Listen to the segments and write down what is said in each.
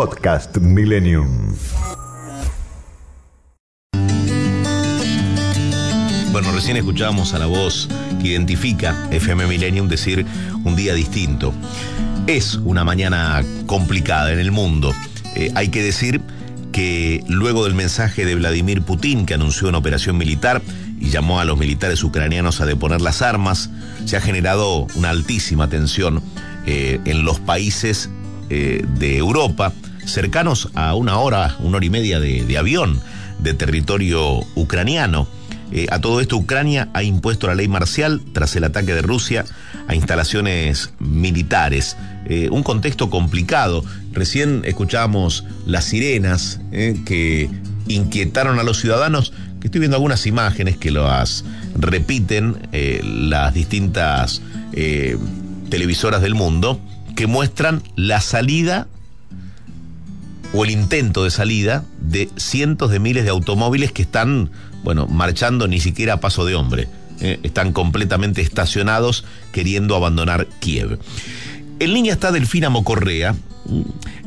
Podcast Millennium. Bueno, recién escuchábamos a la voz que identifica FM Millennium decir un día distinto. Es una mañana complicada en el mundo. Eh, hay que decir que luego del mensaje de Vladimir Putin que anunció una operación militar y llamó a los militares ucranianos a deponer las armas, se ha generado una altísima tensión eh, en los países eh, de Europa, cercanos a una hora, una hora y media de, avión de territorio ucraniano. Eh, a todo esto, Ucrania ha impuesto la ley marcial tras el ataque de Rusia a instalaciones militares. Eh, un contexto complicado. Recién escuchábamos las sirenas que inquietaron a los ciudadanos, que estoy viendo algunas imágenes que las repiten las distintas televisoras del mundo, que muestran la salida o el intento de salida de cientos de miles de automóviles que están, bueno, marchando ni siquiera a paso de hombre. eh, están completamente estacionados queriendo abandonar Kiev. En línea está Delfina Mocorrea, mm,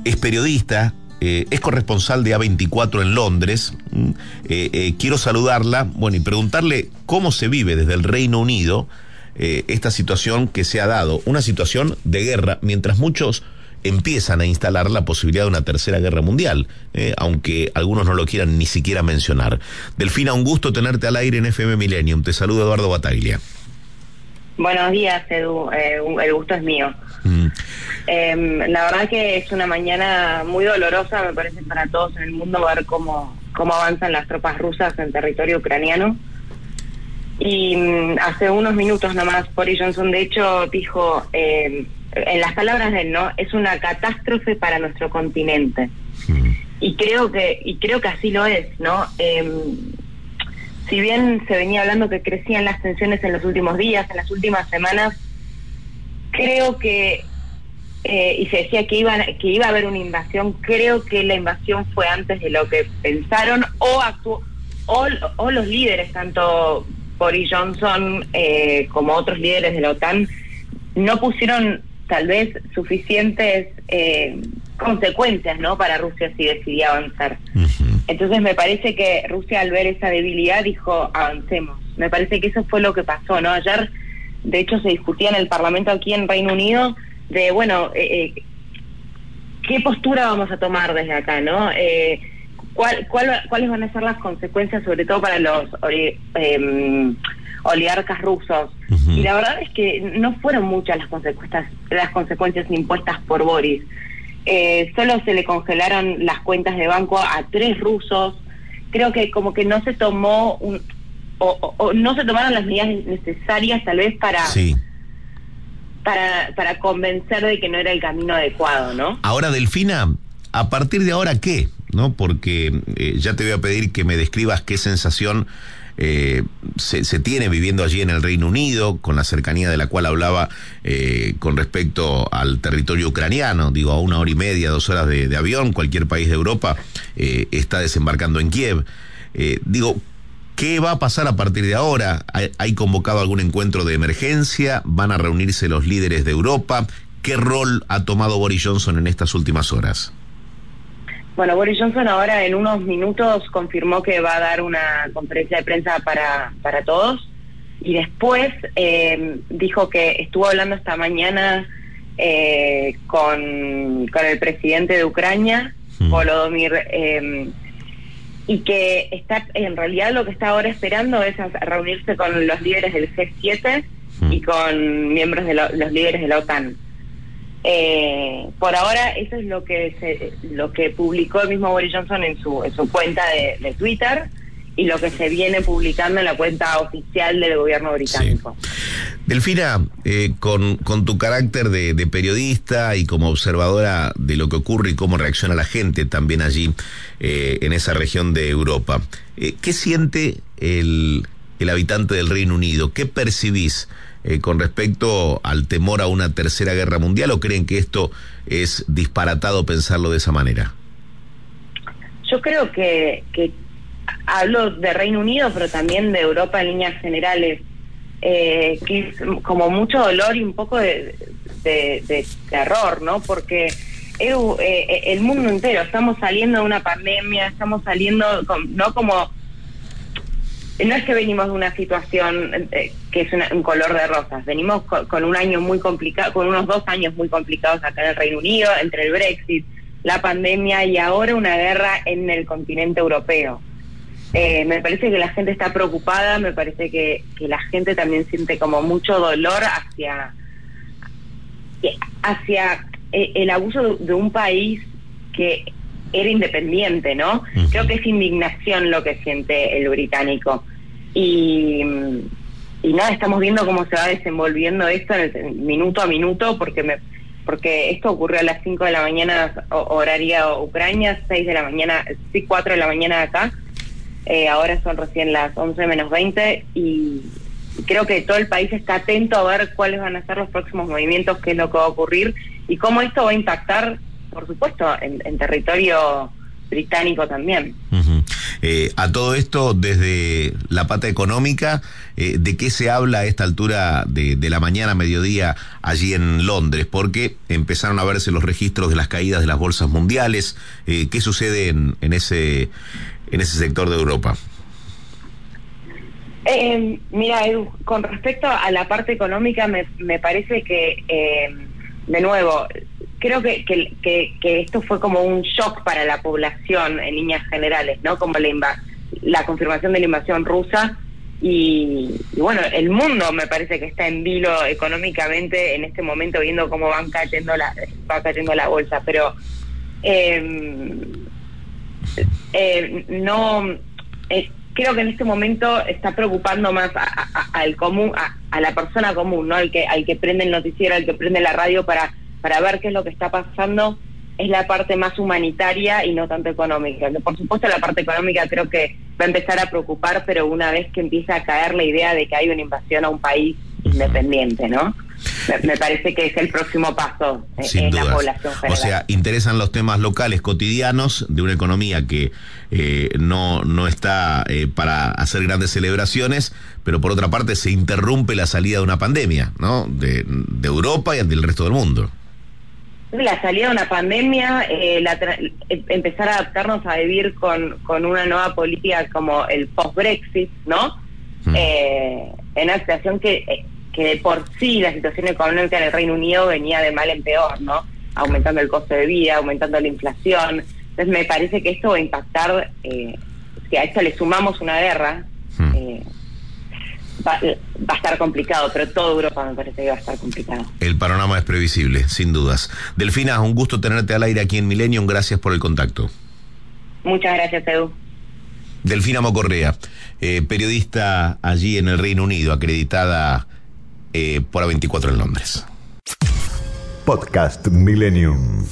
es periodista, eh, es corresponsal de A24 en Londres. mm, eh, quiero saludarla, bueno, y preguntarle cómo se vive desde el Reino Unido eh, esta situación que se ha dado, una situación de guerra, mientras muchos empiezan a instalar la posibilidad de una tercera guerra mundial, eh, aunque algunos no lo quieran ni siquiera mencionar. Delfina, un gusto tenerte al aire en FM Millennium. Te saluda Eduardo Bataglia. Buenos días, Edu. Eh, el gusto es mío. Mm. Eh, la verdad que es una mañana muy dolorosa, me parece, para todos en el mundo ver cómo, cómo avanzan las tropas rusas en territorio ucraniano. Y mm, hace unos minutos nomás, Boris Johnson, de hecho, dijo, eh, en las palabras de él, ¿no? Es una catástrofe para nuestro continente. Y creo que y creo que así lo es, ¿no? Eh, si bien se venía hablando que crecían las tensiones en los últimos días, en las últimas semanas, creo que eh, y se decía que iba que iba a haber una invasión, creo que la invasión fue antes de lo que pensaron o actuó o, o los líderes tanto Boris Johnson eh, como otros líderes de la OTAN no pusieron tal vez suficientes eh, consecuencias no para Rusia si decidía avanzar. Entonces me parece que Rusia al ver esa debilidad dijo avancemos. Me parece que eso fue lo que pasó, ¿no? Ayer, de hecho, se discutía en el Parlamento aquí en Reino Unido de, bueno, eh, eh, ¿qué postura vamos a tomar desde acá, no? Eh, ¿cuál, cuál, ¿Cuáles van a ser las consecuencias, sobre todo para los oli- em, oligarcas rusos? Y la verdad es que no fueron muchas las consecuencias, las consecuencias impuestas por Boris. Eh, solo se le congelaron las cuentas de banco a tres rusos. Creo que como que no se tomó un, o, o- o no se tomaron las medidas necesarias tal vez para Sí. para para convencer de que no era el camino adecuado, ¿no? Ahora, Delfina, ¿a partir de ahora qué? ¿No? Porque eh, ya te voy a pedir que me describas qué sensación eh, se, tiene viviendo allí en el Reino Unido, con la cercanía de la cual hablaba eh, con respecto al territorio ucraniano. Digo, a una hora y media, dos horas de, de avión, cualquier país de Europa está desembarcando en Kiev. Digo, ¿Qué va a pasar a partir de ahora? ¿Hay, hay convocado algún encuentro de emergencia? ¿Van a reunirse los líderes de Europa? ¿Qué rol ha tomado Boris Johnson en estas últimas horas? Bueno, Boris Johnson ahora en unos minutos confirmó que va a dar una conferencia de prensa para, para todos. Y después eh, dijo que estuvo hablando esta mañana eh, con, con el presidente de Ucrania, Volodymyr, eh, y que está en realidad lo que está ahora esperando es reunirse con los líderes del G7 y con miembros de lo- los líderes de la OTAN. Eh, por ahora eso es lo que se, lo que publicó el mismo Boris Johnson en su en su cuenta de, de Twitter y lo que se viene publicando en la cuenta oficial del gobierno británico. Delfina, eh, con, con, tu carácter de, periodista y como observadora de lo que ocurre y cómo reacciona la gente también allí eh, en esa región de Europa, eh, ¿qué siente el, el, habitante del Reino Unido? ¿Qué percibís con respecto al temor a una tercera guerra mundial o creen que esto es disparatado pensarlo de esa manera? Yo creo que, hablo de Reino Unido, pero también de Europa en líneas generales, eh, que es como mucho dolor y un poco de, terror, ¿no? Porque eh, el mundo entero, estamos saliendo de una pandemia, estamos saliendo, no como... No es que venimos de una situación eh, que es un color de rosas, venimos con, un año muy complicado, con unos dos años muy complicados acá en el Reino Unido, entre el Brexit, la pandemia y ahora una guerra en el continente europeo. Eh, me parece que la gente está preocupada, me parece que, la gente también siente como mucho dolor hacia, hacia eh, el abuso de, un país que era independiente, ¿no? Creo que es indignación lo que siente el británico. Y, y nada, estamos viendo cómo se va desenvolviendo esto en minuto a minuto, porque me, porque esto ocurrió a las 5 de la mañana horaria Ucrania, 6 de la mañana, sí, 4 de la mañana acá, eh, ahora son recién las 11 menos 20 y creo que todo el país está atento a ver cuáles van a ser los próximos movimientos, qué es lo que va a ocurrir y cómo esto va a impactar, por supuesto, en, territorio británico también. Eh, a todo esto, desde la pata económica, eh, ¿de qué se habla a esta altura de, la mañana, mediodía, allí en Londres? Porque empezaron a verse los registros de las caídas de las bolsas mundiales. ¿Qué sucede en, en, ese, en ese sector de Europa? Eh, mira, con respecto a la parte económica, me, me parece que, eh, de nuevo, creo que, que, que, esto fue como un shock para la población en líneas generales, ¿no? Como la, la confirmación de la invasión rusa. Y, bueno, el mundo me parece que está en vilo económicamente en este momento, viendo cómo van cayendo la, va cayendo la bolsa. Pero. Eh, eh, no eh, creo que en este momento está preocupando más al común, a, la persona común, ¿no? Al que, al que prende el noticiero, al que prende la radio para, para ver qué es lo que está pasando, es la parte más humanitaria y no tanto económica. Por supuesto la parte económica creo que va a empezar a preocupar, pero una vez que empieza a caer la idea de que hay una invasión a un país independiente, ¿no? me parece que es el próximo paso en la población general. O sea, interesan los temas locales cotidianos de una economía que eh, no, no está eh, para hacer grandes celebraciones, pero por otra parte se interrumpe la salida de una pandemia, ¿no? De, Europa y del resto del mundo. La salida de una pandemia, eh, empezar a adaptarnos a vivir con, con una nueva política como el post-Brexit, ¿no? Mm. en una situación que que de por sí la situación económica en el Reino Unido venía de mal en peor, ¿no? Aumentando el costo de vida, aumentando la inflación. Entonces me parece que esto va a impactar, eh, si a esto le sumamos una guerra, hmm. Va, a estar complicado, pero toda Europa me parece que va a estar complicado. El panorama es previsible, sin dudas. Delfina, un gusto tenerte al aire aquí en Millennium, gracias por el contacto. Muchas gracias, Edu. Delfina Mocorrea, eh, periodista allí en el Reino Unido, acreditada eh, por A24 en Londres. Podcast Millennium.